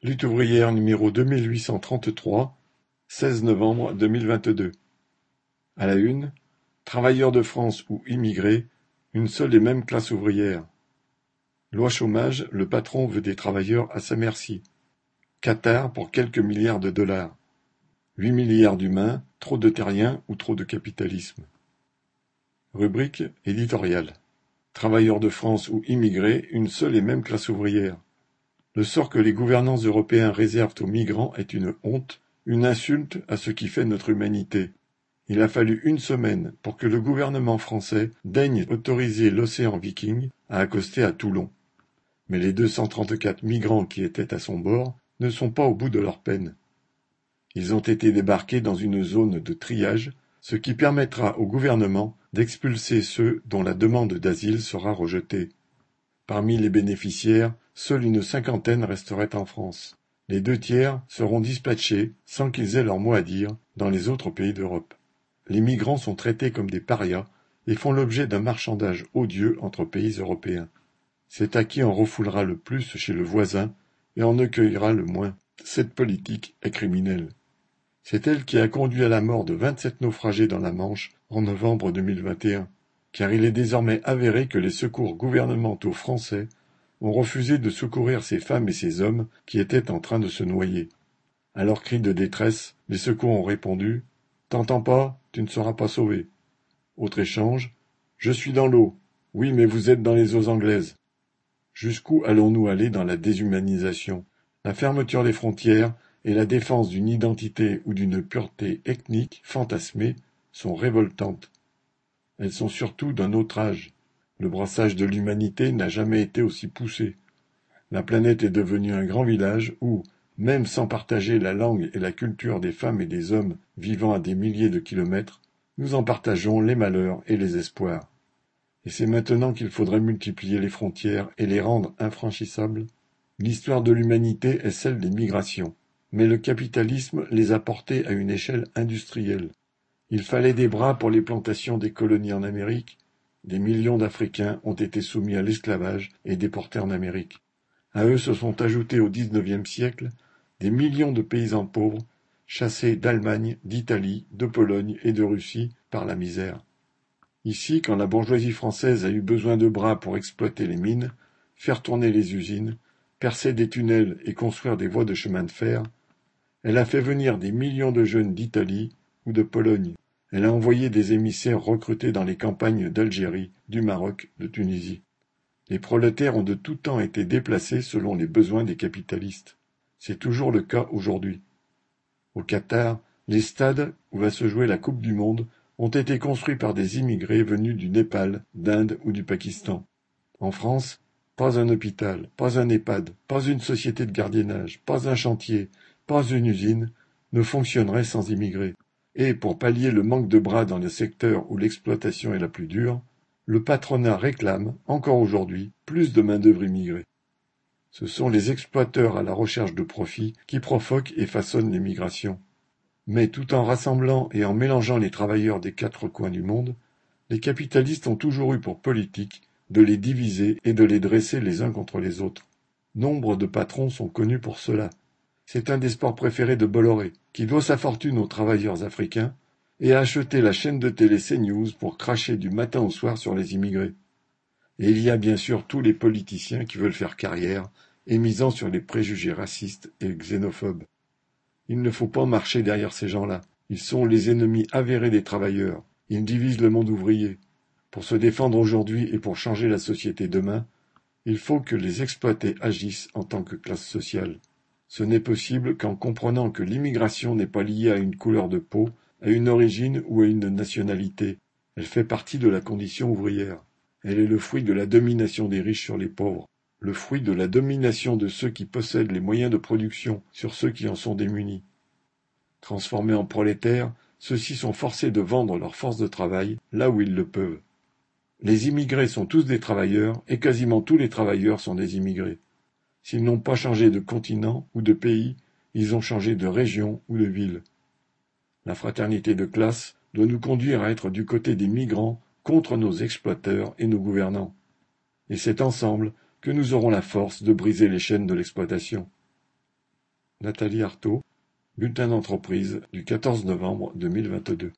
Lutte ouvrière numéro deux mille huit cent trente-trois, seize novembre deux mille vingt-deux. À la une, travailleurs de France ou immigrés, une seule et même classe ouvrière. Loi chômage, le patron veut des travailleurs à sa merci. Qatar pour quelques milliards de dollars. Huit milliards d'humains, trop de terriens ou trop de capitalisme. Rubrique éditoriale. Travailleurs de France ou immigrés, une seule et même classe ouvrière. Le sort que les gouvernants européens réservent aux migrants est une honte, une insulte à ce qui fait notre humanité. Il a fallu une semaine pour que le gouvernement français daigne autoriser l'océan Viking à accoster à Toulon. Mais les 234 migrants qui étaient à son bord ne sont pas au bout de leur peine. Ils ont été débarqués dans une zone de triage, ce qui permettra au gouvernement d'expulser ceux dont la demande d'asile sera rejetée. Parmi les bénéficiaires, seule une cinquantaine resterait en France. Les deux tiers seront dispatchés, sans qu'ils aient leur mot à dire, dans les autres pays d'Europe. Les migrants sont traités comme des parias et font l'objet d'un marchandage odieux entre pays européens. C'est à qui en refoulera le plus chez le voisin et en accueillera le moins. Cette politique est criminelle. C'est elle qui a conduit à la mort de vingt-sept naufragés dans la Manche en novembre 2021, car il est désormais avéré que les secours gouvernementaux français ont refusé de secourir ces femmes et ces hommes qui étaient en train de se noyer. À leurs cris de détresse, les secours ont répondu T'entends pas, tu ne seras pas sauvé. Autre échange Je suis dans l'eau. Oui, mais vous êtes dans les eaux anglaises. Jusqu'où allons-nous aller dans la déshumanisation La fermeture des frontières et la défense d'une identité ou d'une pureté ethnique fantasmée sont révoltantes. Elles sont surtout d'un autre âge. Le brassage de l'humanité n'a jamais été aussi poussé. La planète est devenue un grand village où, même sans partager la langue et la culture des femmes et des hommes vivant à des milliers de kilomètres, nous en partageons les malheurs et les espoirs. Et c'est maintenant qu'il faudrait multiplier les frontières et les rendre infranchissables. L'histoire de l'humanité est celle des migrations, mais le capitalisme les a portées à une échelle industrielle. Il fallait des bras pour les plantations des colonies en Amérique. Des millions d'Africains ont été soumis à l'esclavage et déportés en Amérique. À eux se sont ajoutés au XIXe siècle des millions de paysans pauvres, chassés d'Allemagne, d'Italie, de Pologne et de Russie par la misère. Ici, quand la bourgeoisie française a eu besoin de bras pour exploiter les mines, faire tourner les usines, percer des tunnels et construire des voies de chemin de fer, elle a fait venir des millions de jeunes d'Italie ou de Pologne. Elle a envoyé des émissaires recrutés dans les campagnes d'Algérie, du Maroc, de Tunisie. Les prolétaires ont de tout temps été déplacés selon les besoins des capitalistes. C'est toujours le cas aujourd'hui. Au Qatar, les stades où va se jouer la Coupe du Monde ont été construits par des immigrés venus du Népal, d'Inde ou du Pakistan. En France, pas un hôpital, pas un EHPAD, pas une société de gardiennage, pas un chantier, pas une usine ne fonctionnerait sans immigrés. Et pour pallier le manque de bras dans le secteur où l'exploitation est la plus dure, le patronat réclame, encore aujourd'hui, plus de main-d'œuvre immigrée. Ce sont les exploiteurs à la recherche de profit qui provoquent et façonnent les migrations. Mais tout en rassemblant et en mélangeant les travailleurs des quatre coins du monde, les capitalistes ont toujours eu pour politique de les diviser et de les dresser les uns contre les autres. Nombre de patrons sont connus pour cela. C'est un des sports préférés de Bolloré, qui doit sa fortune aux travailleurs africains et a acheté la chaîne de télé CNews pour cracher du matin au soir sur les immigrés. Et il y a bien sûr tous les politiciens qui veulent faire carrière et misant sur les préjugés racistes et xénophobes. Il ne faut pas marcher derrière ces gens-là. Ils sont les ennemis avérés des travailleurs. Ils divisent le monde ouvrier. Pour se défendre aujourd'hui et pour changer la société demain, il faut que les exploités agissent en tant que classe sociale. Ce n'est possible qu'en comprenant que l'immigration n'est pas liée à une couleur de peau, à une origine ou à une nationalité. Elle fait partie de la condition ouvrière. Elle est le fruit de la domination des riches sur les pauvres le fruit de la domination de ceux qui possèdent les moyens de production sur ceux qui en sont démunis. Transformés en prolétaires, ceux-ci sont forcés de vendre leur force de travail là où ils le peuvent. Les immigrés sont tous des travailleurs et quasiment tous les travailleurs sont des immigrés. S'ils n'ont pas changé de continent ou de pays, ils ont changé de région ou de ville. La fraternité de classe doit nous conduire à être du côté des migrants contre nos exploiteurs et nos gouvernants. Et c'est ensemble que nous aurons la force de briser les chaînes de l'exploitation. Nathalie Arthaud, Bulletin d'entreprise du quatorze novembre deux mille vingt-deux.